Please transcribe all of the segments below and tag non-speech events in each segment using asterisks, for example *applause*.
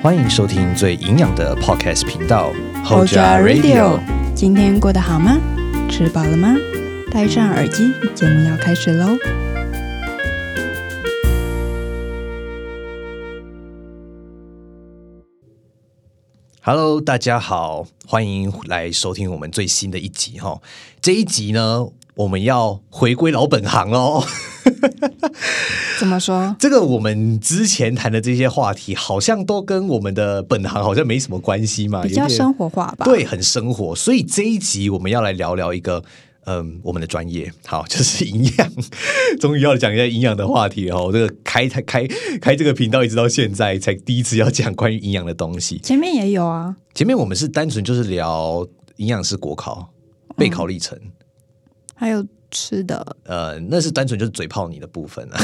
欢迎收听最营养的 Podcast 频道 Hoja Radio。今天过得好吗？吃饱了吗？戴上耳机，节目要开始喽！Hello，大家好，欢迎来收听我们最新的一集哈。这一集呢，我们要回归老本行哦。怎么说？*laughs* 这个我们之前谈的这些话题，好像都跟我们的本行好像没什么关系嘛，比较生活化吧？对，很生活。所以这一集我们要来聊聊一个，嗯，我们的专业，好，*laughs* 就是营养。终于要讲一下营养的话题哦。这个开开开开这个频道，一直到现在才第一次要讲关于营养的东西。前面也有啊，前面我们是单纯就是聊营养师国考备考历程，还有吃的。呃，那是单纯就是嘴炮你的部分啊，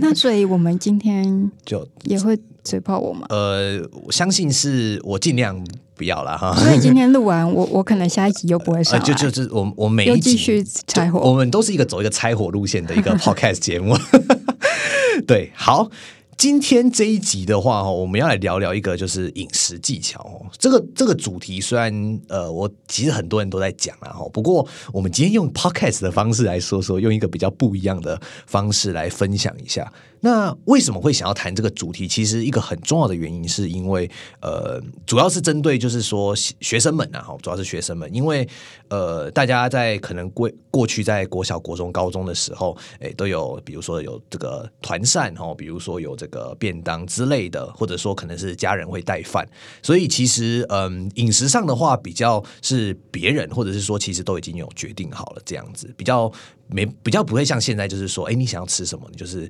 那所以我们今天 *laughs* 就也会嘴炮我吗？呃，我相信是我尽量不要了哈。所以今天录完，我我可能下一集又不会上呃，就就是我我每一集拆我火。们都是一个走一个拆火路线的一个 *laughs* podcast 节目。*laughs* 对，好，今天这一集的话，我们要来聊聊一个就是饮食技巧哦。这个这个主题虽然呃，我其实很多人都在讲啊，哈，不过我们今天用 podcast 的方式来说说，用一个比较不一样的方式来分享一下。那为什么会想要谈这个主题？其实一个很重要的原因，是因为呃，主要是针对就是说学生们啊，哈，主要是学生们，因为呃，大家在可能过过去在国小、国中、高中的时候，哎，都有比如说有这个团膳哦，比如说有这个便当之类的，或者说可能是家人会带饭，所以其实嗯，饮食上的话，比较是别人或者是说其实都已经有决定好了这样子，比较没比较不会像现在就是说，哎，你想要吃什么，你就是。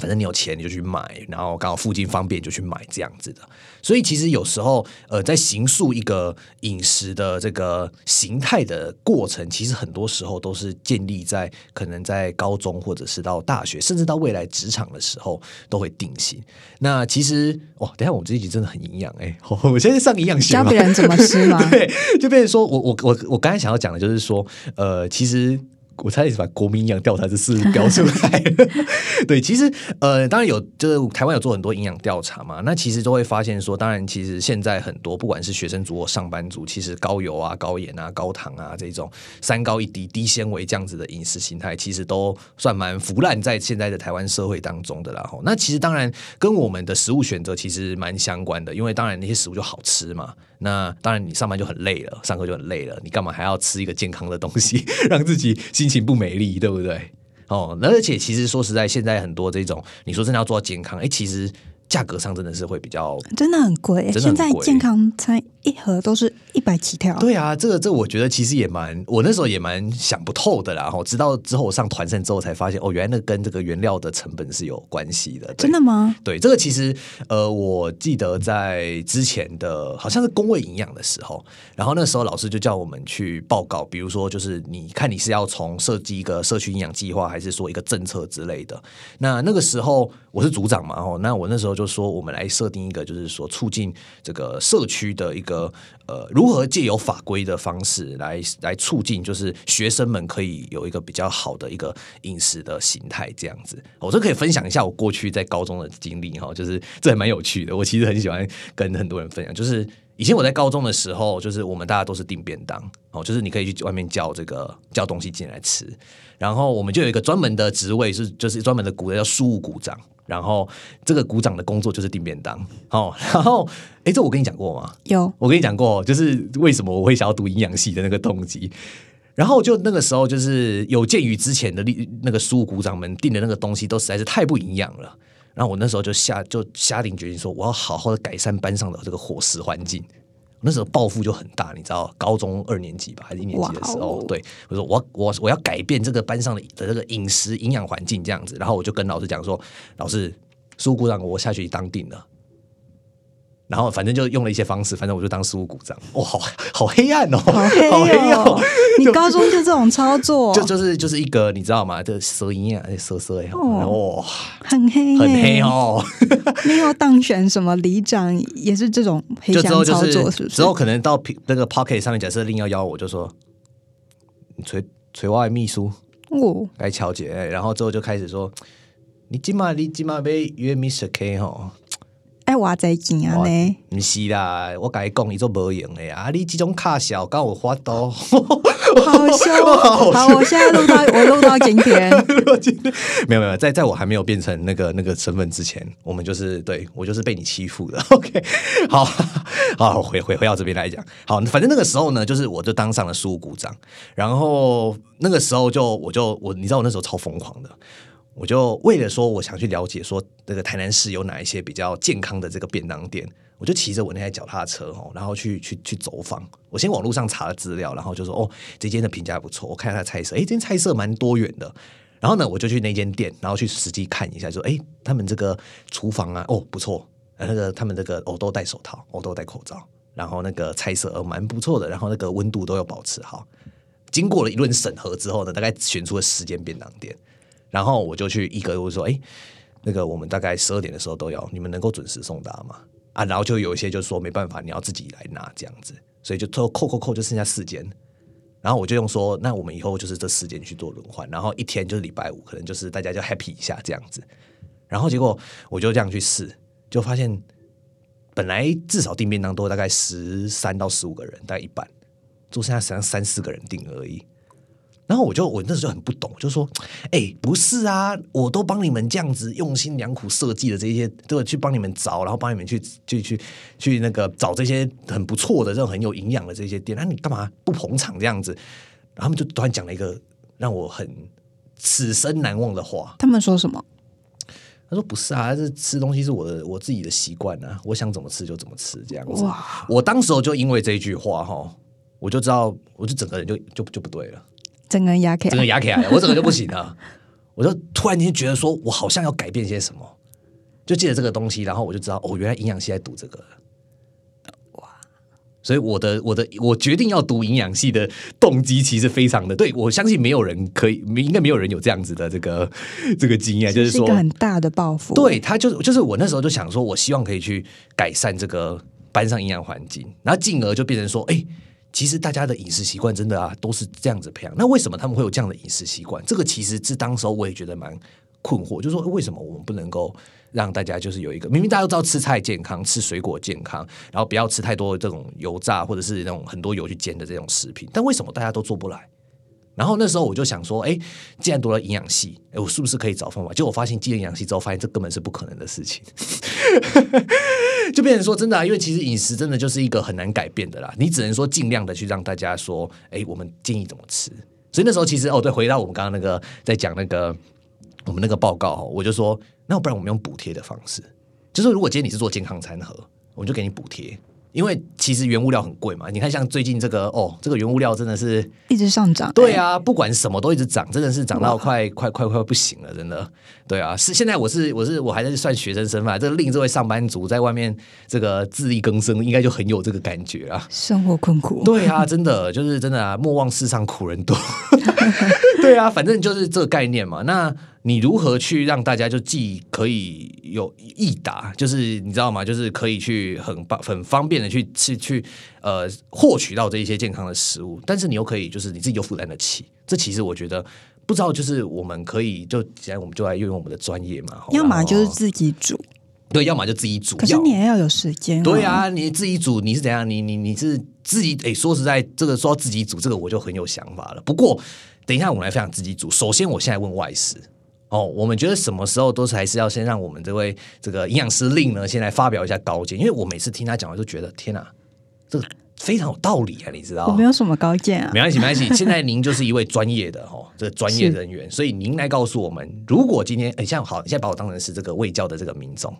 反正你有钱你就去买，然后刚好附近方便就去买这样子的。所以其实有时候，呃，在形塑一个饮食的这个形态的过程，其实很多时候都是建立在可能在高中或者是到大学，甚至到未来职场的时候都会定型。那其实哇，等一下我们这一集真的很营养哎，*laughs* 我现在上营养学嘛教别人怎么吃吗？*laughs* 对，就变成说我我我我刚才想要讲的就是说，呃，其实。我差点把国民营养调查这事标出来了。*laughs* 对，其实呃，当然有，就是台湾有做很多营养调查嘛。那其实都会发现说，当然其实现在很多不管是学生族或上班族，其实高油啊、高盐啊、高糖啊这种三高一低、低纤维这样子的饮食形态，其实都算蛮腐烂在现在的台湾社会当中的啦。吼，那其实当然跟我们的食物选择其实蛮相关的，因为当然那些食物就好吃嘛。那当然你上班就很累了，上课就很累了，你干嘛还要吃一个健康的东西，*laughs* 让自己心情不美丽，对不对？哦，而且其实说实在，现在很多这种你说真的要做到健康，哎，其实价格上真的是会比较真的很贵，现在健康餐一盒都是一百起跳。对啊，这个这个我觉得其实也蛮，我那时候也蛮想不透的啦。然后直到之后我上团膳之后才发现，哦，原来那跟这个原料的成本是有关系的。真的吗？对，这个其实呃，我记得在之前的好像是工位营养的时候，然后那时候老师就叫我们去报告，比如说就是你看你是要从设计一个社区营养计划，还是说一个政策之类的。那那个时候我是组长嘛，哦，那我那时候就是说我们来设定一个，就是说促进这个社区的一个呃，如何借由法规的方式来来促进，就是学生们可以有一个比较好的一个饮食的形态，这样子。我这可以分享一下我过去在高中的经历哈，就是这还蛮有趣的。我其实很喜欢跟很多人分享，就是以前我在高中的时候，就是我们大家都是订便当哦，就是你可以去外面叫这个叫东西进来吃，然后我们就有一个专门的职位是就是专门的股叫书务股长。然后这个鼓掌的工作就是订便当，哦，然后哎，这我跟你讲过吗？有，我跟你讲过，就是为什么我会想要读营养系的那个动机。然后就那个时候，就是有鉴于之前的那个书股长们订的那个东西都实在是太不营养了，然后我那时候就下就下定决心说，我要好好的改善班上的这个伙食环境。那时候抱负就很大，你知道，高中二年级吧，还是一年级的时候，哦对我说我我我要改变这个班上的的这个饮食营养环境这样子，然后我就跟老师讲说，老师，苏股长我下学期当定了。然后反正就用了一些方式，反正我就当事务股长。哇，好好黑暗哦，好黑哦哦！！你高中就这种操作，*laughs* 就就是就是一个你知道吗？这蛇音啊，蛇蛇哎，哇，很黑，很黑。哦。*laughs* 没有当选什么里长，也是这种黑箱操作，是是不是之？后可能到那个 Pocket 上面，假设另要邀我，就说你锤锤外秘书哦，该乔姐，然后之后就开始说你今晚你今晚被约 Mr K 哈，哎，哇在钱啊呢？不是啦，我甲你讲，伊做无用的啊！你这种卡小，敢有法度？好笑，*laughs* 好，我现在录到我 *laughs* 录到今天，没有没有，在在我还没有变成那个那个身份之前，我们就是对我就是被你欺负的。*laughs* OK，好好回回回到这边来讲，好，反正那个时候呢，就是我就当上了书股长，然后那个时候就我就我你知道我那时候超疯狂的。我就为了说，我想去了解说，那个台南市有哪一些比较健康的这个便当店，我就骑着我那台脚踏车哦，然后去去去走访。我先网络上查了资料，然后就说哦，这间的评价不错，我看它的菜色，哎，这间菜色蛮多元的。然后呢，我就去那间店，然后去实际看一下，说哎，他们这个厨房啊，哦不错，那个他们这个哦都戴手套，哦都戴口罩，然后那个菜色蛮不错的，然后那个温度都有保持好。经过了一轮审核之后呢，大概选出了十间便当店。然后我就去一个，我说：“哎，那个我们大概十二点的时候都要，你们能够准时送达吗？”啊，然后就有一些就说没办法，你要自己来拿这样子，所以就扣扣扣扣，就剩下四间。然后我就用说：“那我们以后就是这四间去做轮换，然后一天就是礼拜五，可能就是大家就 happy 一下这样子。”然后结果我就这样去试，就发现本来至少订便当都大概十三到十五个人，大概一半，就剩下剩三四个人订而已。然后我就我那时候就很不懂，就说：“ *tsk* 哎，不是啊，我都帮你们这样子用心良苦设计的这些，都去帮你们找，然后帮你们去去去去那个找这些很不错的、这种很有营养的这些店，那你干嘛不捧场这样子？”然后他们就突然讲了一个让我很此生难忘的话。他们说什么？他说：“不是啊，这吃东西是我的我自己的习惯啊，我想怎么吃就怎么吃这样子。”哇！我当时候就因为这句话哈，我就知道，我就整个人就就就不对了。整个压起来，整个压起来，*laughs* 我整个就不行了。我就突然间觉得说，我好像要改变些什么，就记得这个东西，然后我就知道，哦，原来营养系在读这个，哇！所以我的我的我决定要读营养系的动机，其实非常的对。我相信没有人可以，应该没有人有这样子的这个这个经验，就是说很大的抱负。对他，就是就是我那时候就想说，我希望可以去改善这个班上营养环境，然后进而就变成说，哎。其实大家的饮食习惯真的啊，都是这样子培养。那为什么他们会有这样的饮食习惯？这个其实是当时候我也觉得蛮困惑，就是说为什么我们不能够让大家就是有一个明明大家都知道吃菜健康、吃水果健康，然后不要吃太多这种油炸或者是那种很多油去煎的这种食品，但为什么大家都做不来？然后那时候我就想说，哎，既然读了营养系，哎，我是不是可以找方法？结果我发现进了营养系之后，发现这根本是不可能的事情，*laughs* 就变成说真的，因为其实饮食真的就是一个很难改变的啦。你只能说尽量的去让大家说，哎，我们建议怎么吃。所以那时候其实哦，对，回到我们刚刚那个在讲那个我们那个报告，我就说，那不然我们用补贴的方式，就是如果今天你是做健康餐盒，我们就给你补贴。因为其实原物料很贵嘛，你看像最近这个哦，这个原物料真的是一直上涨。对啊，不管什么都一直涨，真的是涨到快快快快不行了，真的。对啊，是现在我是我是我还在算学生身份，这个另这位上班族在外面这个自力更生，应该就很有这个感觉啊。生活困苦。对啊，真的就是真的啊，莫忘世上苦人多。*laughs* 对啊，反正就是这个概念嘛。那。你如何去让大家就既可以有易达，就是你知道吗？就是可以去很方很方便的去去去呃获取到这一些健康的食物，但是你又可以就是你自己又负担得起。这其实我觉得不知道，就是我们可以就既然我们就来运用我们的专业嘛，要么就是自己煮，对，要么就自己煮。可是你也要有时间。对啊，你自己煮你是怎样？你你你是自己诶？说实在，这个说自己煮这个我就很有想法了。不过等一下我们来分享自己煮。首先我现在问外事。哦，我们觉得什么时候都是还是要先让我们这位这个营养师令呢，先来发表一下高见，因为我每次听他讲，我就觉得天哪，这个非常有道理啊，你知道我没有什么高见啊，没关系，没关系。现在您就是一位专业的哦，这个专业人员，所以您来告诉我们，如果今天哎，像好，你现在把我当成是这个卫教的这个民众，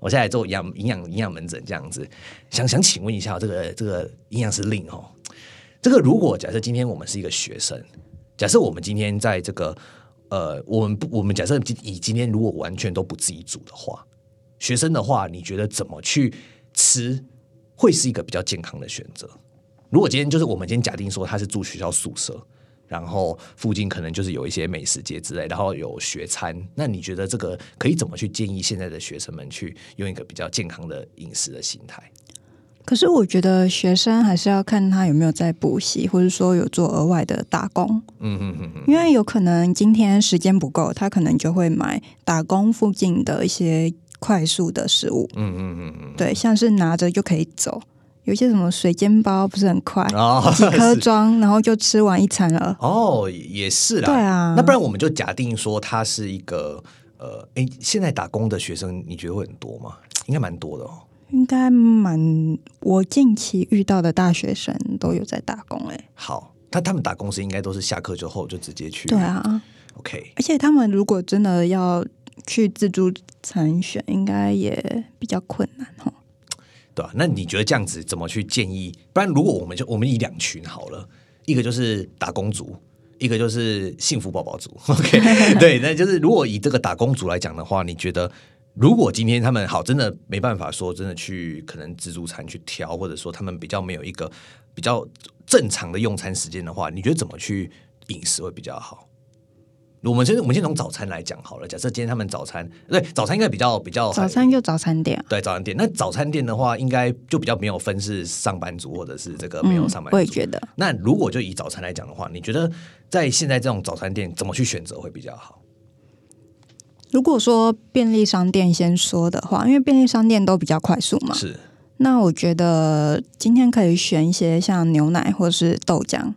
我现在做养营养营养门诊这样子，想想请问一下，这个这个营养师令哦，这个如果假设今天我们是一个学生，假设我们今天在这个。呃，我们不，我们假设以今天如果完全都不自己煮的话，学生的话，你觉得怎么去吃会是一个比较健康的选择？如果今天就是我们今天假定说他是住学校宿舍，然后附近可能就是有一些美食街之类，然后有学餐，那你觉得这个可以怎么去建议现在的学生们去用一个比较健康的饮食的心态？可是我觉得学生还是要看他有没有在补习，或者说有做额外的打工。嗯嗯嗯嗯，因为有可能今天时间不够，他可能就会买打工附近的一些快速的食物，嗯嗯嗯嗯，对，像是拿着就可以走。有些什么水煎包不是很快，*laughs* 哦，几颗装，然后就吃完一餐了。哦，也是啦。对啊那不然我们就假定说他是一个呃，哎，现在打工的学生，你觉得会很多吗？应该蛮多的哦。应该蛮，我近期遇到的大学生都有在打工哎、好，他他们打工时应该都是下课之后就直接去。对啊，，OK，而且他们如果真的要去自助餐选，应该也比较困难哦。对啊、那你觉得这样子怎么去建议？不然如果我们就我们以两群好了，一个就是打工族。一个就是幸福宝宝族，*laughs* OK，*laughs* 对，那就是如果以这个打工族来讲的话，你觉得如果今天他们好真的没办法说真的去可能自助餐去挑，或者说他们比较没有一个比较正常的用餐时间的话，你觉得怎么去饮食会比较好？我们先我们先从早餐来讲好了。假设今天他们早餐对早餐应该比较比较早餐就早餐店啊，对早餐店，那早餐店的话，应该就比较没有分是上班族或者是这个没有上班族。嗯我也觉得。那如果就以早餐来讲的话，你觉得在现在这种早餐店怎么去选择会比较好？如果说便利商店先说的话，因为便利商店都比较快速嘛，是。那我觉得今天可以选一些像牛奶或是豆浆，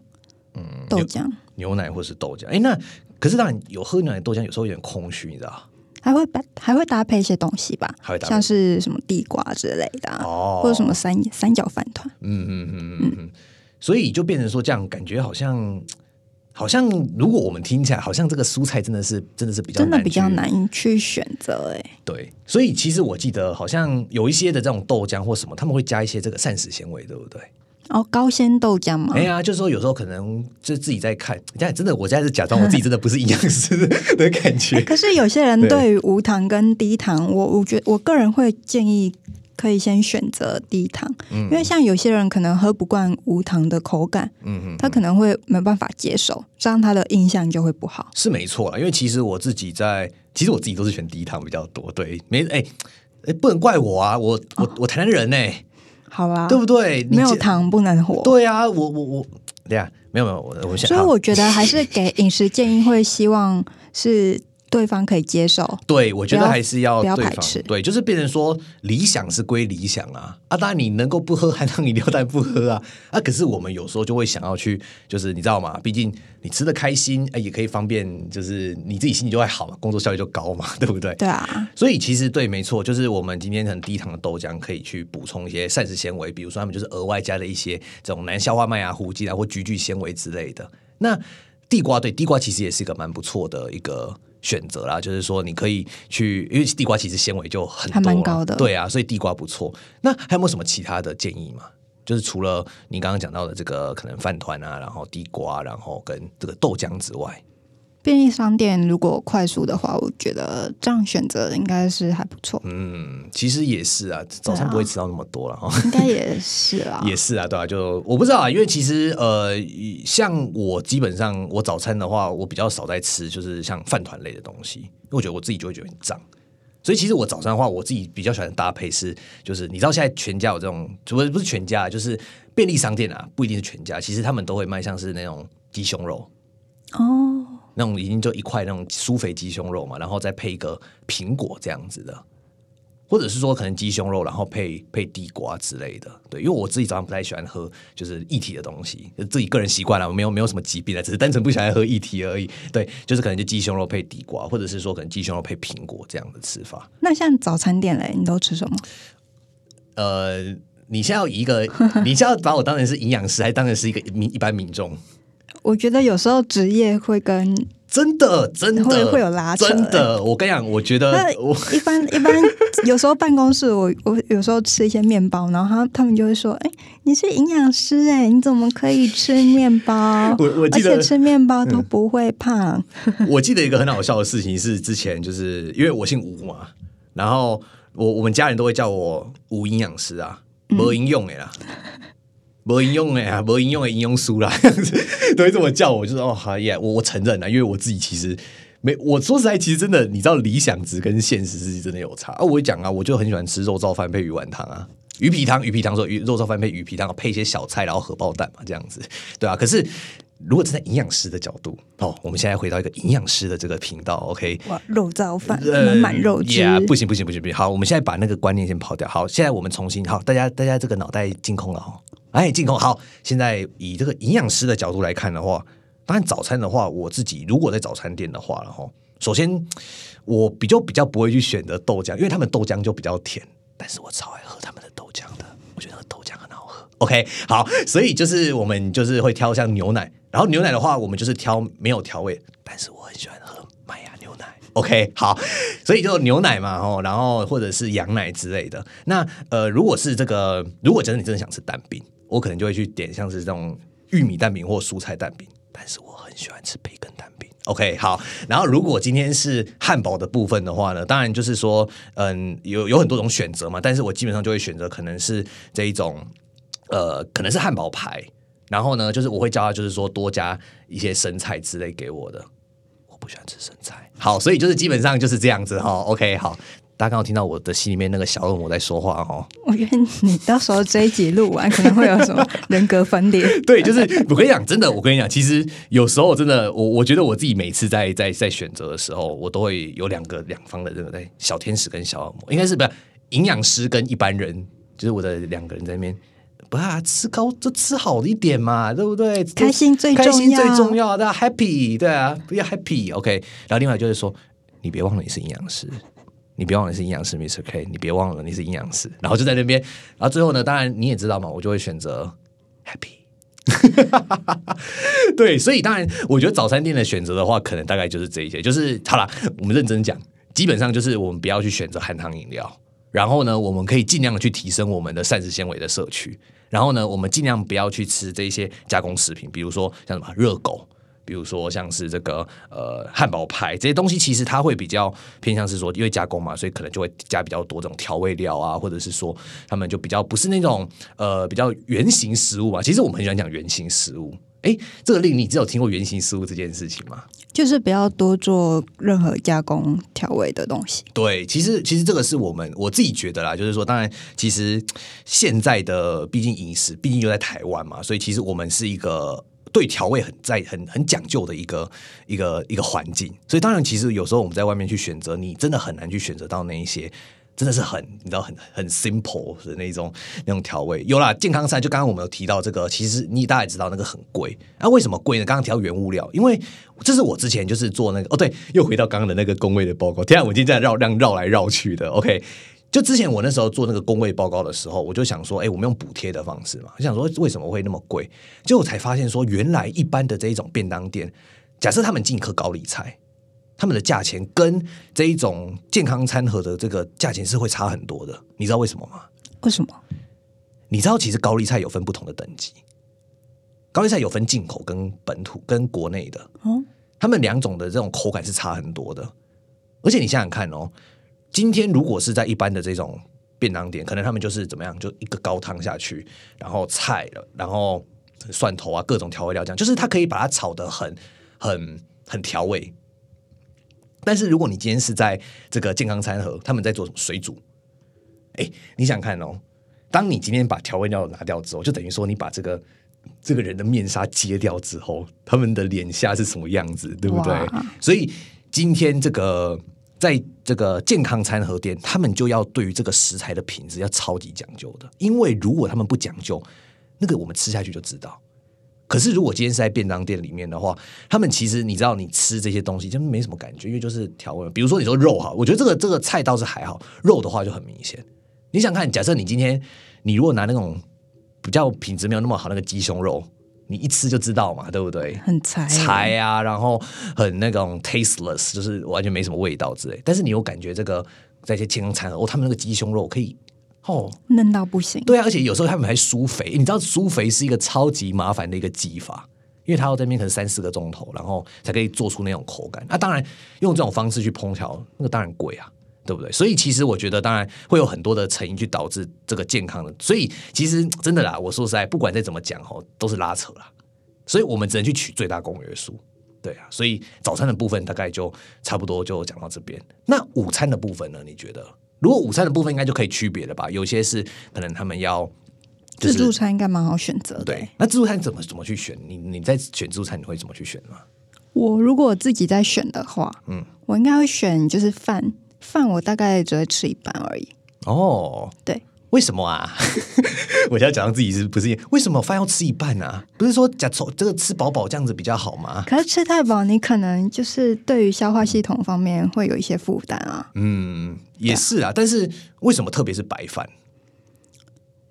嗯，豆浆。牛奶或是豆浆？哎，那可是当然有喝牛奶豆浆，有时候有点空虚，你知道？还会搭还会搭配一些东西吧，还会搭配。像是什么地瓜之类的、啊，哦。或者什么三三角饭团。嗯嗯嗯嗯嗯，所以就变成说这样，感觉好像好像如果我们听起来，好像这个蔬菜真的是真的是比较真的比较去难去选择哎、对，所以其实我记得好像有一些的这种豆浆或什么，他们会加一些这个膳食纤维，对不对？哦，高纤豆浆嘛，哎呀，就是说有时候可能就自己在看，但真的我现在是假装我自己真的不是营养师的感觉。*laughs* 可是有些人对对于无糖跟低糖，我我觉我个人会建议可以先选择低糖，因为像有些人可能喝不惯无糖的口感，嗯嗯，他可能会没办法接受，这样他的印象就会不好。是没错啦，因为其实我自己在，其实我自己都是选低糖比较多。对，没哎哎，不能怪我啊，我我我台南人呢、好吧，对不对？你没有糖不能活。对啊，我我我，对啊，没有没有，我我想，所以我觉得还是给饮食建议，会希望是对方可以接受。对，我觉得还是要不要排斥对，就是变成说理想是归理想啊啊，当然你能够不喝含糖饮料，当然不喝啊啊，可是我们有时候就会想要去，就是你知道吗？毕竟你吃的开心，哎，也可以方便，就是你自己心情就会好嘛，工作效率就高嘛，*laughs* 对不对？对啊，所以其实对，没错，就是我们今天很低糖的豆浆可以去补充一些膳食纤维，比如说他们就是额外加了一些这种难消化麦芽糊精啊或菊苣纤维之类的。那地瓜对地瓜其实也是一个蛮不错的一个选择啦，就是说你可以去，因为地瓜其实纤维就很多还蛮高的对啊，所以地瓜不错。那还有没有什么其他的建议吗？就是除了你刚刚讲到的这个可能饭团啊，然后地瓜，然后跟这个豆浆之外，便利商店如果快速的话，我觉得这样选择应该是还不错，嗯，其实也是啊，早餐不会吃到那么多了哈。应该也是啦。*laughs* 也是啊，对啊，就我不知道啊，因为其实呃，像我基本上我早餐的话，我比较少在吃，就是像饭团类的东西，因为我觉得我自己就会觉得很脏。所以其实我早餐的话，我自己比较喜欢搭配是，就是你知道现在全家有这种，不是不是全家，就是便利商店啊，不一定是全家，其实他们都会卖像是那种鸡胸肉，哦，那种已经就一块那种酥肥鸡胸肉嘛，然后再配一个苹果这样子的，或者是说可能鸡胸肉，然后配配地瓜之类的。对，因为我自己早上不太喜欢喝就是液体的东西，就自己个人习惯了，我没有没有什么疾病啊，只是单纯不喜欢喝液体而已。对，就是可能就鸡胸肉配地瓜，或者是说可能鸡胸肉配苹果这样的吃法。那像早餐店嘞，你都吃什么？呃，你现在要以一个，*laughs* 你现在要把我当成是营养师，还当成是一个民一般民众？我觉得有时候职业会跟真的，真的会会有拉扯真的。我跟你讲，我觉得我一般一般 *laughs* 有时候办公室我我有时候吃一些面包，然后他他们就会说：“哎、你是营养师哎、你怎么可以吃面包？*laughs* 我我而记得且吃面包都不会胖。我记得一个很好笑的事情是，之前就是因为我姓吴嘛，然后我我们家人都会叫我吴营养师啊，没营用的啦，没营用哎呀，没营用的营养书啦，*laughs* 都会这么叫我，就说哦好耶，我我承认了，因为我自己其实。没，我说实在，其实真的，你知道理想值跟现实是真的有差啊。我会讲啊，我就很喜欢吃肉燥饭配鱼丸汤啊，鱼皮汤，鱼皮汤说鱼肉燥饭配鱼皮汤，配一些小菜，然后荷包蛋嘛，这样子，对啊。可是如果站在营养师的角度，哦，我们现在回到一个营养师的这个频道，OK，哇，肉燥饭呃满满肉汁 yeah，不行不行不行不行。好，我们现在把那个观念先抛掉。好，现在我们重新好，大家大家这个脑袋净空了哦。哎，净空好。现在以这个营养师的角度来看的话，当然早餐的话，我自己如果在早餐店的话了哈，首先我比较比较不会去选择豆浆，因为他们豆浆就比较甜，但是我超爱喝他们的豆浆的，我觉得那个豆浆很好喝。OK，好，所以就是我们就是会挑像牛奶，然后牛奶的话，我们就是挑没有调味，但是我很喜欢喝麦芽牛奶。OK，好，所以就牛奶嘛，哦，然后或者是羊奶之类的。那呃，如果是这个，如果真的你真的想吃蛋饼，我可能就会去点像是这种玉米蛋饼或蔬菜蛋饼，但是我很喜欢吃培根蛋饼。OK，好，然后如果今天是汉堡的部分的话呢，当然就是说，嗯，有有很多种选择嘛，但是我基本上就会选择可能是这一种，呃，可能是汉堡排，然后呢，就是我会叫他就是说多加一些生菜之类给我的，我不喜欢吃生菜。好，所以就是基本上就是这样子哈。OK，好，大家刚好听到我的心里面那个小恶魔在说话哦。我觉得你到时候这一集录完，可能会有什么人格分裂。*laughs* 对，就是我跟你讲，真的，我跟你讲，其实有时候真的，我我觉得我自己每次在在在选择的时候，我都会有两个两方的这个在小天使跟小恶魔，应该是不是营养师跟一般人，就是我的两个人在那边。不啊，吃高就吃好一点嘛，对不对？开心最重要开心最重要，大家 happy，对啊，不要 happy，OK、然后另外就是说，你别忘了你是营养师，你别忘了你是营养师，Mr. K，你别忘了你是营养师。然后就在那边，然后最后呢，当然你也知道嘛，我就会选择 happy。*laughs* 对，所以当然，我觉得早餐店的选择的话，可能大概就是这一些。就是好了，我们认真讲，基本上就是我们不要去选择含糖饮料，然后呢，我们可以尽量的去提升我们的膳食纤维的摄取，然后呢，我们尽量不要去吃这些加工食品，比如说像什么热狗。比如说像是这个呃汉堡派这些东西，其实它会比较偏向是说，因为加工嘛，所以可能就会加比较多这种调味料啊，或者是说他们就比较不是那种呃比较圆形食物嘛。其实我们很喜欢讲圆形食物。哎，这个令你只有听过圆形食物这件事情吗？就是不要多做任何加工调味的东西。对，其实其实这个是我们我自己觉得啦，就是说，当然，其实现在的毕竟饮食，毕竟又在台湾嘛，所以其实我们是一个对调味很在很很讲究的一个一个一个环境，所以当然，其实有时候我们在外面去选择，你真的很难去选择到那一些。真的是很，你知道很很 simple 的那种那种调味。有啦，健康餐就刚刚我们有提到这个，其实你大家也知道那个很贵。那、为什么贵呢？刚刚提到原物料，因为这是我之前就是做那个哦，对，又回到刚刚的那个工位的报告。天啊，我今天在绕让绕来绕去的。OK，就之前我那时候做那个工位报告的时候，我就想说，哎，我们用补贴的方式嘛，我想说为什么会那么贵？结果才发现说，原来一般的这一种便当店，假设他们进一颗高丽菜。他们的价钱跟这一种健康餐盒的这个价钱是会差很多的，你知道为什么吗？为什么？你知道其实高丽菜有分不同的等级，高丽菜有分进口跟本土跟国内的，哦，他们两种的这种口感是差很多的。而且你想想看哦，今天如果是在一般的这种便当店，可能他们就是怎么样，就一个高汤下去，然后菜了，然后蒜头啊，各种调味料这样，就是它可以把它炒得很很很调味。但是如果你今天是在这个健康餐盒，他们在做什么水煮？哎，你想看哦，当你今天把调味料拿掉之后，就等于说你把这个这个人的面纱揭掉之后，他们的脸下是什么样子，对不对？所以今天这个在这个健康餐盒店，他们就要对于这个食材的品质要超级讲究的，因为如果他们不讲究，那个我们吃下去就知道。可是如果今天是在便当店里面的话，他们其实你知道，你吃这些东西就没什么感觉，因为就是调味。比如说你说肉哈，我觉得这个这个菜倒是还好，肉的话就很明显。你想看，假设你今天你如果拿那种比较品质没有那么好那个鸡胸肉，你一吃就知道嘛，对不对？很柴柴啊，然后很那种 tasteless，就是完全没什么味道之类。但是你有感觉这个在一些健康餐，哦，他们那个鸡胸肉可以哦，嫩到不行。对啊，而且有时候他们还疏肥，你知道疏肥是一个超级麻烦的一个技法，因为它要在那边可能三四个钟头，然后才可以做出那种口感。那、当然用这种方式去烹调，那个当然贵啊，对不对？所以其实我觉得，当然会有很多的成因去导致这个健康的。所以其实真的啦，我说实在，不管再怎么讲哦，都是拉扯啦。所以我们只能去取最大公约数。对啊，所以早餐的部分大概就差不多就讲到这边。那午餐的部分呢？你觉得？如果午餐的部分应该就可以区别了吧？有些是可能他们要自助餐应该蛮好选择的。对，那自助餐怎么怎么去选？你你在选自助餐，你会怎么去选呢？我如果自己在选的话，嗯，我应该会选就是饭，饭我大概只会吃一半而已。哦，对，为什么啊？*laughs* 我现在讲到自己是不是？为什么饭要吃一半啊？不是说假从这个吃饱饱这样子比较好吗？可是吃太饱，你可能就是对于消化系统方面会有一些负担啊。嗯，也是啊。但是为什么特别是白饭？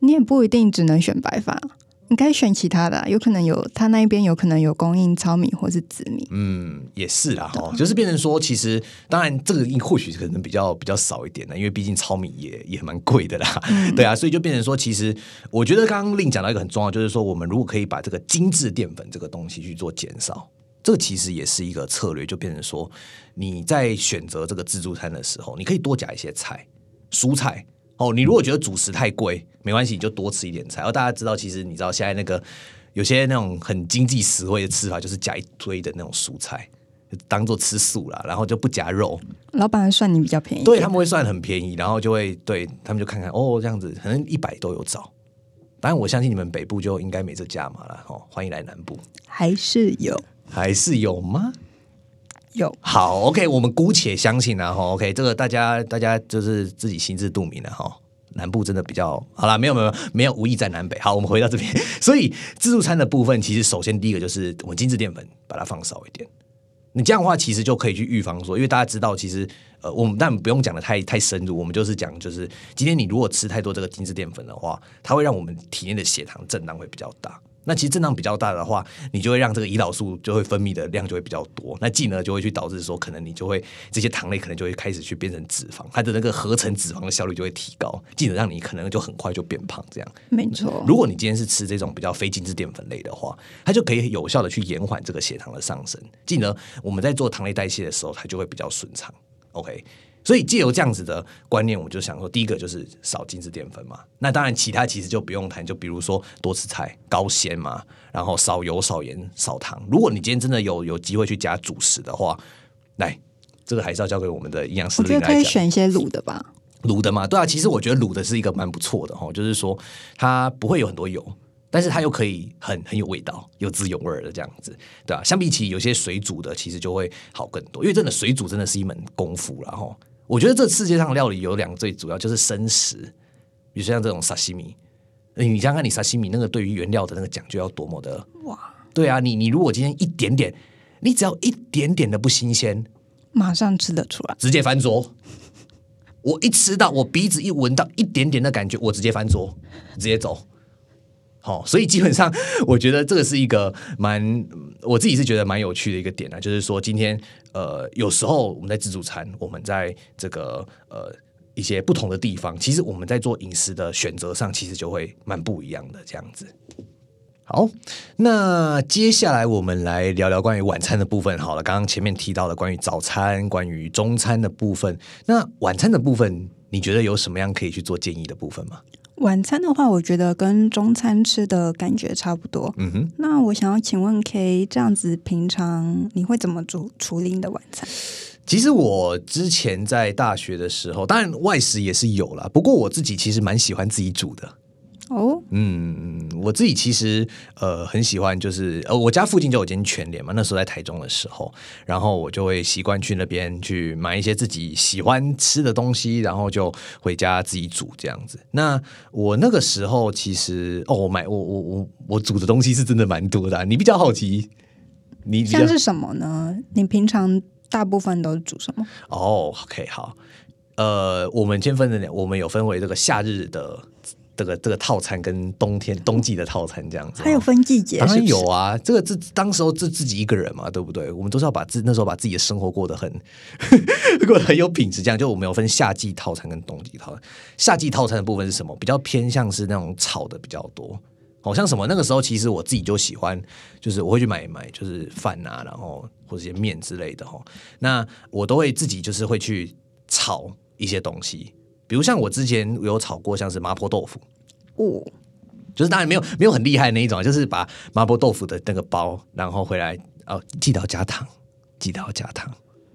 你也不一定只能选白饭啊，你可以选其他的啊，有可能有他那一边有可能有供应糙米或是紫米。嗯，也是啦，哈，就是变成说，其实当然这个或许可能比较比较少一点的，因为毕竟糙米也也蛮贵的啦，对啊，所以就变成说，其实我觉得刚刚令讲到一个很重要，就是说我们如果可以把这个精致淀粉这个东西去做减少，这个其实也是一个策略，就变成说你在选择这个自助餐的时候，你可以多加一些菜、蔬菜。哦，你如果觉得主食太贵，没关系，你就多吃一点菜。然后大家知道，其实你知道现在那个有些那种很经济实惠的吃法，就是加一堆的那种蔬菜，当做吃素啦，然后就不夹肉。老板算你比较便宜，对他们会算很便宜，然后就会对他们就看看哦，这样子可能一百都有找。当然，我相信你们北部就应该没这价码了哦。欢迎来南部，还是有，还是有吗？有好，OK，我们姑且相信啊，哈，OK，这个大家大家就是自己心知肚明的哈。南部真的比较好啦，没有没有没有无意在南北。好，我们回到这边，所以自助餐的部分，其实首先第一个就是我们精致淀粉把它放少一点。你这样的话，其实就可以去预防说，因为大家知道，其实呃，我们但不用讲的太太深入，我们就是讲，就是今天你如果吃太多这个精致淀粉的话，它会让我们体内的血糖震荡会比较大。那其实震荡比较大的话，你就会让这个胰岛素就会分泌的量就会比较多，那进而就会去导致说，可能你就会这些糖类可能就会开始去变成脂肪，它的那个合成脂肪的效率就会提高，进而让你可能就很快就变胖。这样没错。如果你今天是吃这种比较非精致淀粉类的话，它就可以有效的去延缓这个血糖的上升，进而我们在做糖类代谢的时候，它就会比较顺畅。OK。所以借由这样子的观念，我就想说，第一个就是少精致淀粉嘛。那当然，其他其实就不用谈，就比如说多吃菜、高纤嘛，然后少油、少盐、少糖。如果你今天真的有有机会去加主食的话，来，这个还是要交给我们的营养师。我觉得可以选一些卤的吧，卤的嘛，对啊。其实我觉得卤的是一个蛮不错的哈，就是说它不会有很多油，但是它又可以很很有味道，有滋有味的这样子，对啊。相比起有些水煮的，其实就会好更多，因为真的水煮真的是一门功夫然后。我觉得这世界上料理有两个最主要，就是生食，比如像这种沙西米，你想想看，你沙西米那个对于原料的那个讲究要多么的哇！对啊，你你如果今天一点点，你只要一点点的不新鲜，马上吃得出来，直接翻桌。我一吃到，我鼻子一闻到一点点的感觉，我直接翻桌，直接走。好，所以基本上，我觉得这个是一个蛮，我自己是觉得蛮有趣的一个点啊，就是说今天呃，有时候我们在自助餐，我们在这个呃一些不同的地方，其实我们在做饮食的选择上，其实就会蛮不一样的这样子。好，那接下来我们来聊聊关于晚餐的部分。好了，刚刚前面提到的关于早餐、关于中餐的部分，那晚餐的部分，你觉得有什么样可以去做建议的部分吗？晚餐的话，我觉得跟中餐吃的感觉差不多。嗯哼，那我想要请问 K，这样子平常你会怎么煮处理你的晚餐？其实我之前在大学的时候，当然外食也是有啦，不过我自己其实蛮喜欢自己煮的。哦，嗯，我自己其实呃很喜欢，就是呃我家附近就有间全联嘛，那时候在台中的时候，然后我就会习惯去那边去买一些自己喜欢吃的东西，然后就回家自己煮这样子。那我那个时候其实哦，我买我我我我煮的东西是真的蛮多的。你比较好奇，你像是什么呢？你平常大部分都煮什么？哦，OK，好，呃，我们先分的，我们有分为这个夏日的。这个这个套餐跟冬天冬季的套餐这样子，还有分季节，当然有啊。这个自当时候自自己一个人嘛，对不对？我们都是要把自那时候把自己的生活过得很 *laughs* 过得很有品质。这样就我们有分夏季套餐跟冬季套餐。夏季套餐的部分是什么？比较偏向是那种炒的比较多，好像什么那个时候其实我自己就喜欢，就是我会去买买就是饭啊，然后或者些面之类的哈。那我都会自己就是会去炒一些东西。比如像我之前有炒过，像是麻婆豆腐，哦，就是当然没有没有很厉害的那一种，就是把麻婆豆腐的那个包，然后回来哦，记得要加糖，记得要加糖。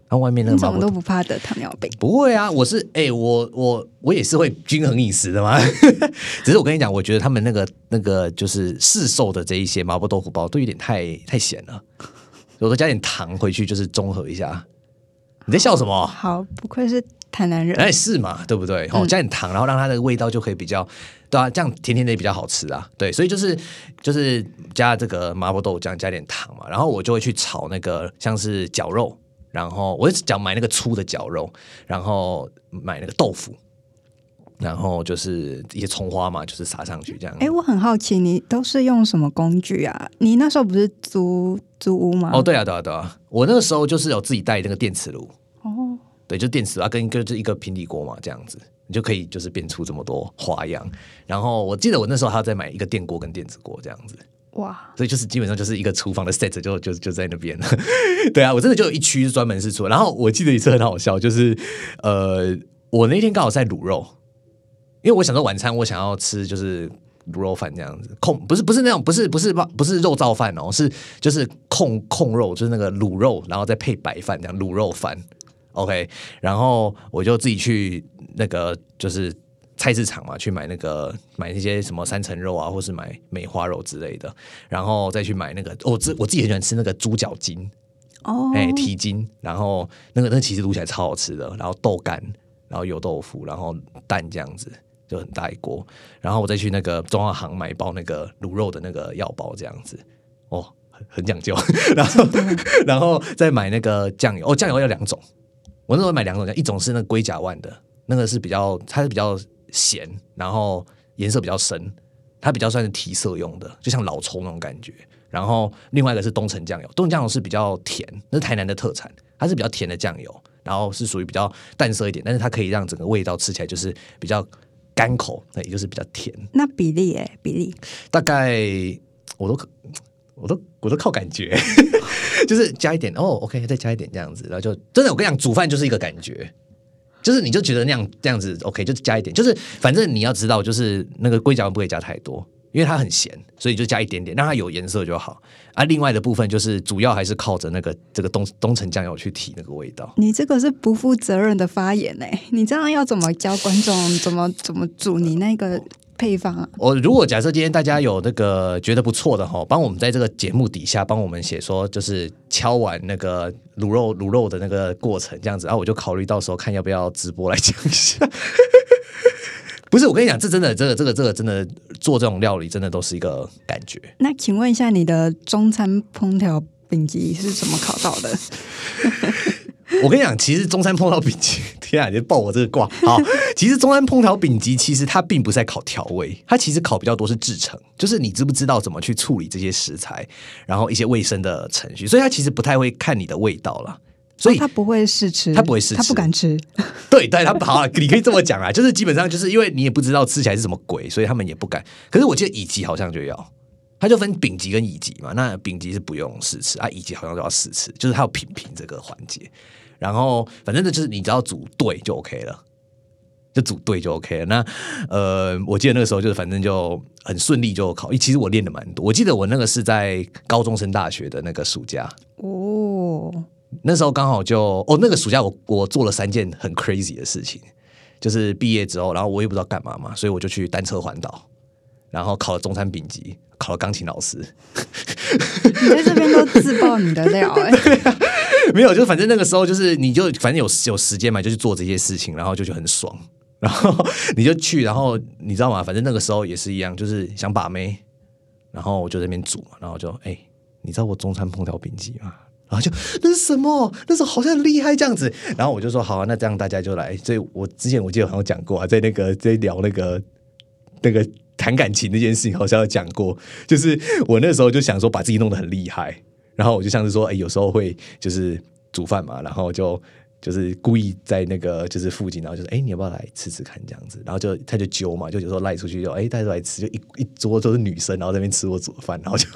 然后外面那个怎么都不怕得糖尿病？不会啊，我是哎、我我我也是会均衡饮食的嘛。只是我跟你讲，我觉得他们那个那个就是市售的这一些麻婆豆腐包都有点太太咸了，有时候加点糖回去就是中和一下。你在笑什么？好，不愧是台南人。哎，是嘛，对不对？哦，加点糖，然后让它的味道就可以比较，对啊，这样甜甜的也比较好吃啊。对，所以就是就是加这个麻婆豆腐酱，加点糖嘛，然后我就会去炒那个像是绞肉，然后我就讲买那个粗的绞肉，然后买那个豆腐，然后就是一些葱花嘛，就是撒上去这样。哎，我很好奇，你都是用什么工具啊？你那时候不是租租屋吗？哦，对啊，对啊，对啊，我那个时候就是有自己带那个电磁炉，哦，对，就电磁啊，跟一个就是一个平底锅嘛，这样子，你就可以就是变出这么多花样。然后我记得我那时候还要再买一个电锅跟电子锅这样子，哇，所以就是基本上就是一个厨房的 set 就就就在那边了。*laughs* 对啊，我真的就有一区是专门是做。然后我记得一次很好笑，就是呃，我那天刚好在卤肉，因为我想说晚餐我想要吃就是。卤肉饭这样子，控不是不是那种不是不是不是肉燥饭哦，是就是控控肉，就是那个卤肉，然后再配白饭这样卤肉饭。OK，然后我就自己去那个就是菜市场嘛，去买那个买那些什么三层肉啊，或是买梅花肉之类的，然后再去买那个我自我自己很喜欢吃那个猪脚筋，哦，哎、蹄筋，然后那个那个其实卤起来超好吃的，然后豆干，然后油豆腐，然后蛋这样子。就很大一锅，然后我再去那个中药行买一包那个卤肉的那个药包，这样子，哦，很很讲究。*laughs* 然后，*laughs* 然后再买那个酱油，哦，酱油要两种，我那时候买两种，一种是那龟甲万的，那个是比较它是比较咸，然后颜色比较深，它比较算是提色用的，就像老抽那种感觉。然后另外一个是东城酱油，东城酱油是比较甜，那是台南的特产，它是比较甜的酱油，然后是属于比较淡色一点，但是它可以让整个味道吃起来就是比较干口，那也就是比较甜。那比例哎，比例大概我都我都我都靠感觉，*laughs* 就是加一点哦，OK，再加一点这样子，然后就真的我跟你讲，煮饭就是一个感觉。就是你就觉得那样这样子 OK，就加一点，就是反正你要知道，就是那个龟甲不可以加太多，因为它很咸，所以就加一点点，让它有颜色就好。啊，另外的部分就是主要还是靠着那个这个东东城酱油去提那个味道。你这个是不负责任的发言哎！你这样要怎么教观众怎么怎么煮你那个配方啊？我如果假设今天大家有那个觉得不错的哈，帮我们在这个节目底下帮我们写说，就是敲完那个卤肉卤肉的那个过程这样子，然后我就考虑到时候看要不要直播来讲一下。*laughs* 不是，我跟你讲，这真的，这个，这个，这个真的做这种料理，真的都是一个感觉。那请问一下，你的中餐烹调丙级是怎么考到的？*laughs* *laughs* 我跟你讲，其实中山烹调丙级，*laughs* 天啊，你就爆我这个卦。*laughs* 好，其实中山烹调丙级，其实它并不是在考调味，它其实考比较多是制成，就是你知不知道怎么去处理这些食材，然后一些卫生的程序，所以它其实不太会看你的味道了。所以哦他不会试吃，他不会试吃他不敢吃。对对，他好啊，你可以这么讲啊，就是基本上就是因为你也不知道吃起来是什么鬼，所以他们也不敢。可是我记得乙级好像就要，他就分丙级跟乙级嘛。那丙级是不用试吃啊，乙级好像就要试吃，就是他要品评这个环节。然后反正呢，就是你只要组队就 OK 了，就组队就 OK 了。那呃，我记得那个时候就是反正就很顺利就考。其实我练的蛮多，我记得我那个是在高中升大学的那个暑假，哦，那时候刚好就哦，那个暑假我我做了三件很 crazy 的事情，就是毕业之后，然后我也不知道干嘛嘛，所以我就去单车环岛，然后考了中餐丙级，考了钢琴老师，你在这边都自爆你的料 *laughs* 哎、没有，就反正那个时候就是你就反正有有时间嘛，就去做这些事情，然后就就很爽，然后你就去，然后你知道吗？反正那个时候也是一样，就是想把妹，然后我就在那边煮嘛，然后就哎、你知道我中餐烹调丙级吗？然后就那是什么？那时候好像很厉害这样子。然后我就说好啊，那这样大家就来。所以我之前我记得好像讲过啊，在那个在聊那个那个谈感情那件事情，好像有讲过。*laughs* 就是我那时候就想说把自己弄得很厉害，然后我就像是说，哎，有时候会就是煮饭嘛，然后就。就是故意在那个就是附近，然后就说：“哎，你要不要来吃吃看？”这样子，然后就他就揪嘛，就有时候赖出去就哎，带出来吃，就一一桌都是女生，然后在那边吃我煮的饭，然后就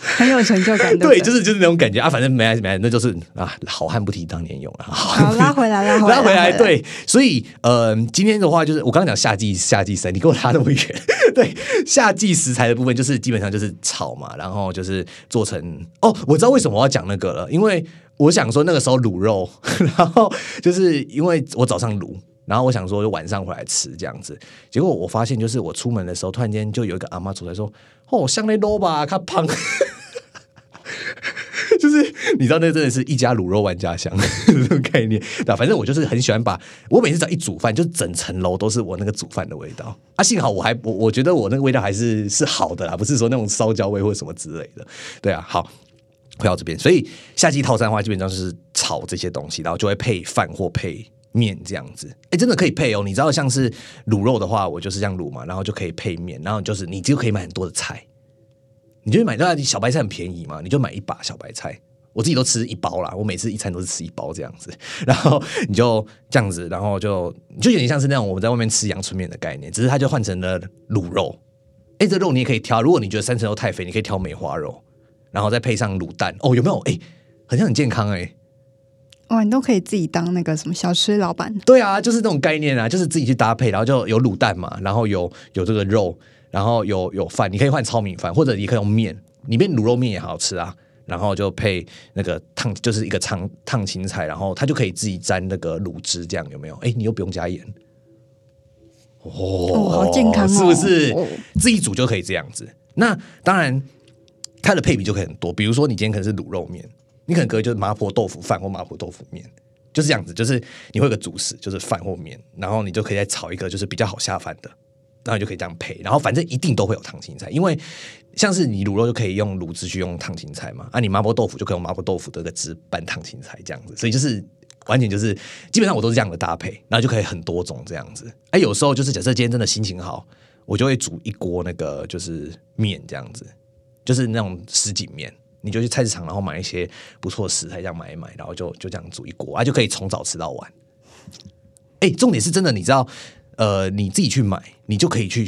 *laughs* 很有成就感。对，就是就是那种感觉啊，反正没来没来，那就是啊，好汉不提当年勇啊。好拉回来，拉回来，拉回来，。对，所以呃，今天的话就是我刚刚讲夏季夏季赛，你给我拉那么远，*laughs* 对，夏季食材的部分就是基本上就是炒嘛，然后就是做成哦，我知道为什么我要讲那个了，因为我想说那个时候卤肉，*laughs* 然后就是因为我早上卤。然后我想说，就晚上回来吃这样子。结果我发现，就是我出门的时候，突然间就有一个阿妈出来说：“哦，像那肉吧，他胖。*laughs* ”就是你知道，那真的是一家卤肉万家香 *laughs* 这种概念。那反正我就是很喜欢把，我每次只要一煮饭，就整层楼都是我那个煮饭的味道啊。幸好我还我我觉得我那个味道还是是好的啦，不是说那种烧焦味或什么之类的。对啊，好。回到这边，所以夏季套餐的话，基本上是炒这些东西，然后就会配饭或配面这样子。哎，真的可以配哦。你知道，像是卤肉的话，我就是这样卤嘛，然后就可以配面，然后就是你就可以买很多的菜。你就买到小白菜很便宜嘛，你就买一把小白菜。我自己都吃一包啦，我每次一餐都是吃一包这样子，然后你就这样子，然后就就有点像是那种我们在外面吃阳春面的概念，只是它就换成了卤肉。哎，这肉你也可以挑，如果你觉得三层肉太肥，你可以挑梅花肉。然后再配上卤蛋哦，有没有？哎，好像很健康哎。哇，你都可以自己当那个什么小吃老板。对啊，就是这种概念啊，就是自己去搭配，然后就有卤蛋嘛，然后有有这个肉，然后有有饭，你可以换糙米饭，或者你可以用面，里面卤肉面也好吃啊。然后就配那个烫，就是一个烫烫青菜，然后它就可以自己沾那个卤汁，这样有没有？哎，你又不用加盐。哦，好健康哦，是不是？自己煮就可以这样子。那当然。它的配比就可以很多，比如说你今天可能是卤肉面，你可能可以就是麻婆豆腐饭或麻婆豆腐面，就是这样子，就是你会有个主食，就是饭或面，然后你就可以再炒一个就是比较好下饭的，然后你就可以这样配，然后反正一定都会有烫青菜，因为像是你卤肉就可以用卤汁去用烫青菜嘛，啊，你麻婆豆腐就可以用麻婆豆腐的个汁拌烫青菜这样子，所以就是完全就是基本上我都是这样的搭配，然后就可以很多种这样子。哎，有时候就是假设今天真的心情好，我就会煮一锅那个就是面这样子。就是那种什锦面，你就去菜市场，然后买一些不错的食材，这样买一买，然后就就这样煮一锅，啊，就可以从早吃到晚。哎，重点是真的，你知道，呃，你自己去买，你就可以去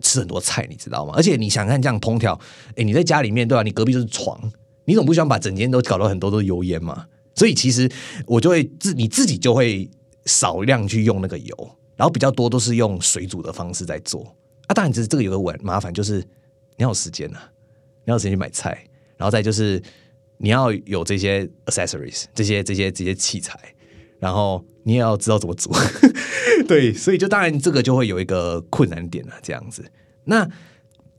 吃很多菜，你知道吗？而且你想看这样烹调，哎，你在家里面对吧？你隔壁就是床，你总不希望把整间都搞到很多都是油烟嘛？所以其实我就会自你自己就会少量去用那个油，然后比较多都是用水煮的方式在做。啊，当然，只是这个有个问麻烦，就是你要有时间呐。你要有时间去买菜，然后再就是你要有这些 accessories，这些这些这些器材，然后你也要知道怎么煮。*laughs* 对，所以就当然这个就会有一个困难点了。这样子，那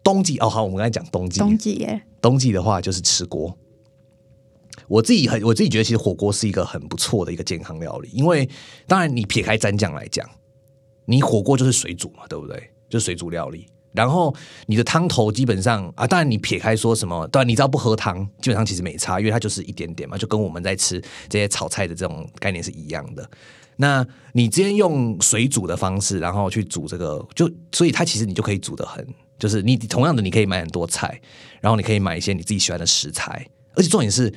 冬季哦，好，我们刚才讲冬季，冬季耶，冬季的话就是吃锅。我自己很，我自己觉得其实火锅是一个很不错的一个健康料理，因为当然你撇开蘸酱来讲，你火锅就是水煮嘛，对不对？就是水煮料理。然后你的汤头基本上啊，当然你撇开说什么，当然你知道不喝汤，基本上其实没差，因为它就是一点点嘛，就跟我们在吃这些炒菜的这种概念是一样的。那你直接用水煮的方式，然后去煮这个，就所以它其实你就可以煮的很，就是你同样的你可以买很多菜，然后你可以买一些你自己喜欢的食材，而且重点是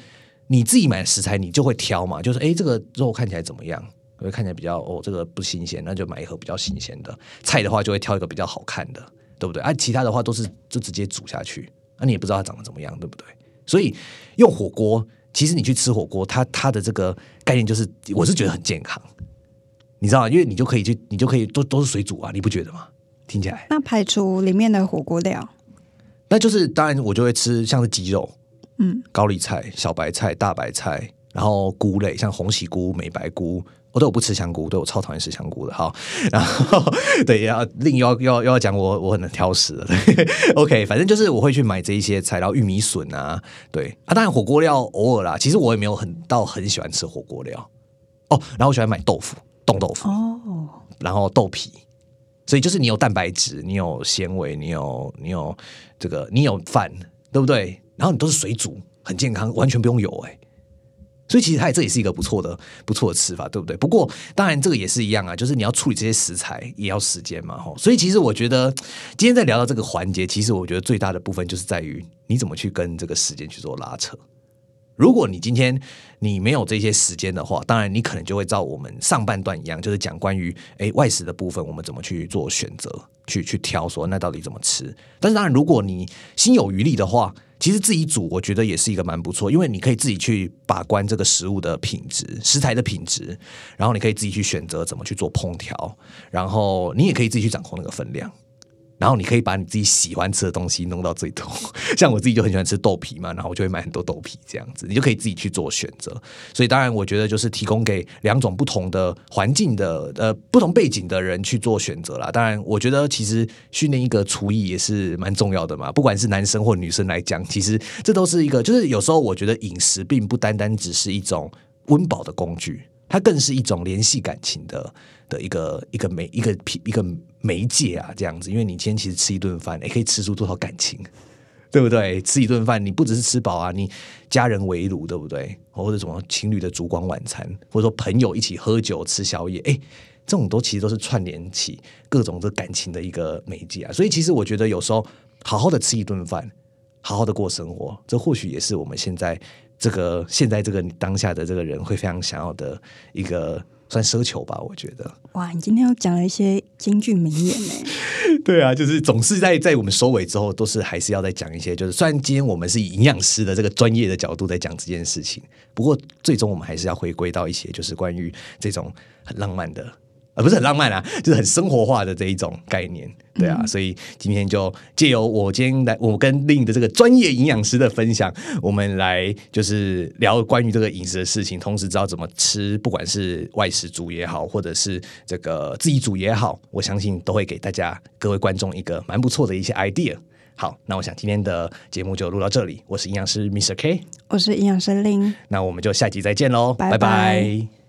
你自己买的食材，你就会挑嘛，就是哎这个肉看起来怎么样，会看起来比较哦这个不新鲜，那就买一盒比较新鲜的菜的话，就会挑一个比较好看的。对不对？啊，其他的话都是就直接煮下去，啊，你也不知道它长得怎么样，对不对？所以用火锅，其实你去吃火锅，它它的这个概念就是，我是觉得很健康，你知道吗？因为你就可以去，你就可以都都是水煮啊，你不觉得吗？听起来那排除里面的火锅料，那就是当然我就会吃像是鸡肉，嗯，高丽菜、小白菜、大白菜，然后菇类，像红喜菇、美白菇。我都我不吃香菇，对我超讨厌吃香菇的哈。然后对，要另要要要讲我我很挑食的。OK，反正就是我会去买这一些菜，然后玉米笋啊，对啊，当然火锅料偶尔啦。其实我也没有很到很喜欢吃火锅料哦。然后我喜欢买豆腐，冻豆腐哦，然后豆皮，所以就是你有蛋白质，你有纤维，你有你有这个，你有饭，对不对？然后你都是水煮，很健康，完全不用油哎。所以其实它也这也是一个不错的不错的吃法，对不对？不过当然这个也是一样啊，就是你要处理这些食材也要时间嘛，吼。所以其实我觉得今天在聊到这个环节，其实我觉得最大的部分就是在于你怎么去跟这个时间去做拉扯。如果你今天你没有这些时间的话，当然你可能就会照我们上半段一样，就是讲关于诶外食的部分，我们怎么去做选择，去去挑说那到底怎么吃。但是当然，如果你心有余力的话，其实自己煮，我觉得也是一个蛮不错，因为你可以自己去把关这个食物的品质、食材的品质，然后你可以自己去选择怎么去做烹调，然后你也可以自己去掌控那个分量。然后你可以把你自己喜欢吃的东西弄到最多，*laughs* 像我自己就很喜欢吃豆皮嘛，然后我就会买很多豆皮这样子，你就可以自己去做选择。所以当然，我觉得就是提供给两种不同的环境的呃不同背景的人去做选择啦。当然，我觉得其实训练一个厨艺也是蛮重要的嘛，不管是男生或女生来讲，其实这都是一个，就是有时候我觉得饮食并不单单只是一种温饱的工具，它更是一种联系感情的的一个一个媒一个一个。媒介啊，这样子，因为你今天其实吃一顿饭，也可以吃出多少感情，对不对？吃一顿饭，你不只是吃饱啊，你家人围炉，对不对？或者什么情侣的烛光晚餐，或者说朋友一起喝酒吃宵夜，哎，这种都其实都是串联起各种的感情的一个媒介啊。所以，其实我觉得有时候好好的吃一顿饭，好好的过生活，这或许也是我们现在这个现在这个当下的这个人会非常想要的一个。算奢求吧，我觉得。哇，你今天又讲了一些京剧名言呢。*laughs* 对啊，就是总是在在我们收尾之后，都是还是要再讲一些。就是虽然今天我们是以营养师的这个专业的角度在讲这件事情，不过最终我们还是要回归到一些，就是关于这种很浪漫的。而不是很浪漫啊，就是很生活化的这一种概念，对啊，所以今天就借由我今天来，我跟另的这个专业营养师的分享，我们来就是聊关于这个饮食的事情，同时知道怎么吃，不管是外食煮也好，或者是这个自己煮也好，我相信都会给大家各位观众一个蛮不错的一些 idea。好，那我想今天的节目就录到这里，我是营养师 Mr K，我是营养师 Lin，那我们就下集再见喽，拜拜。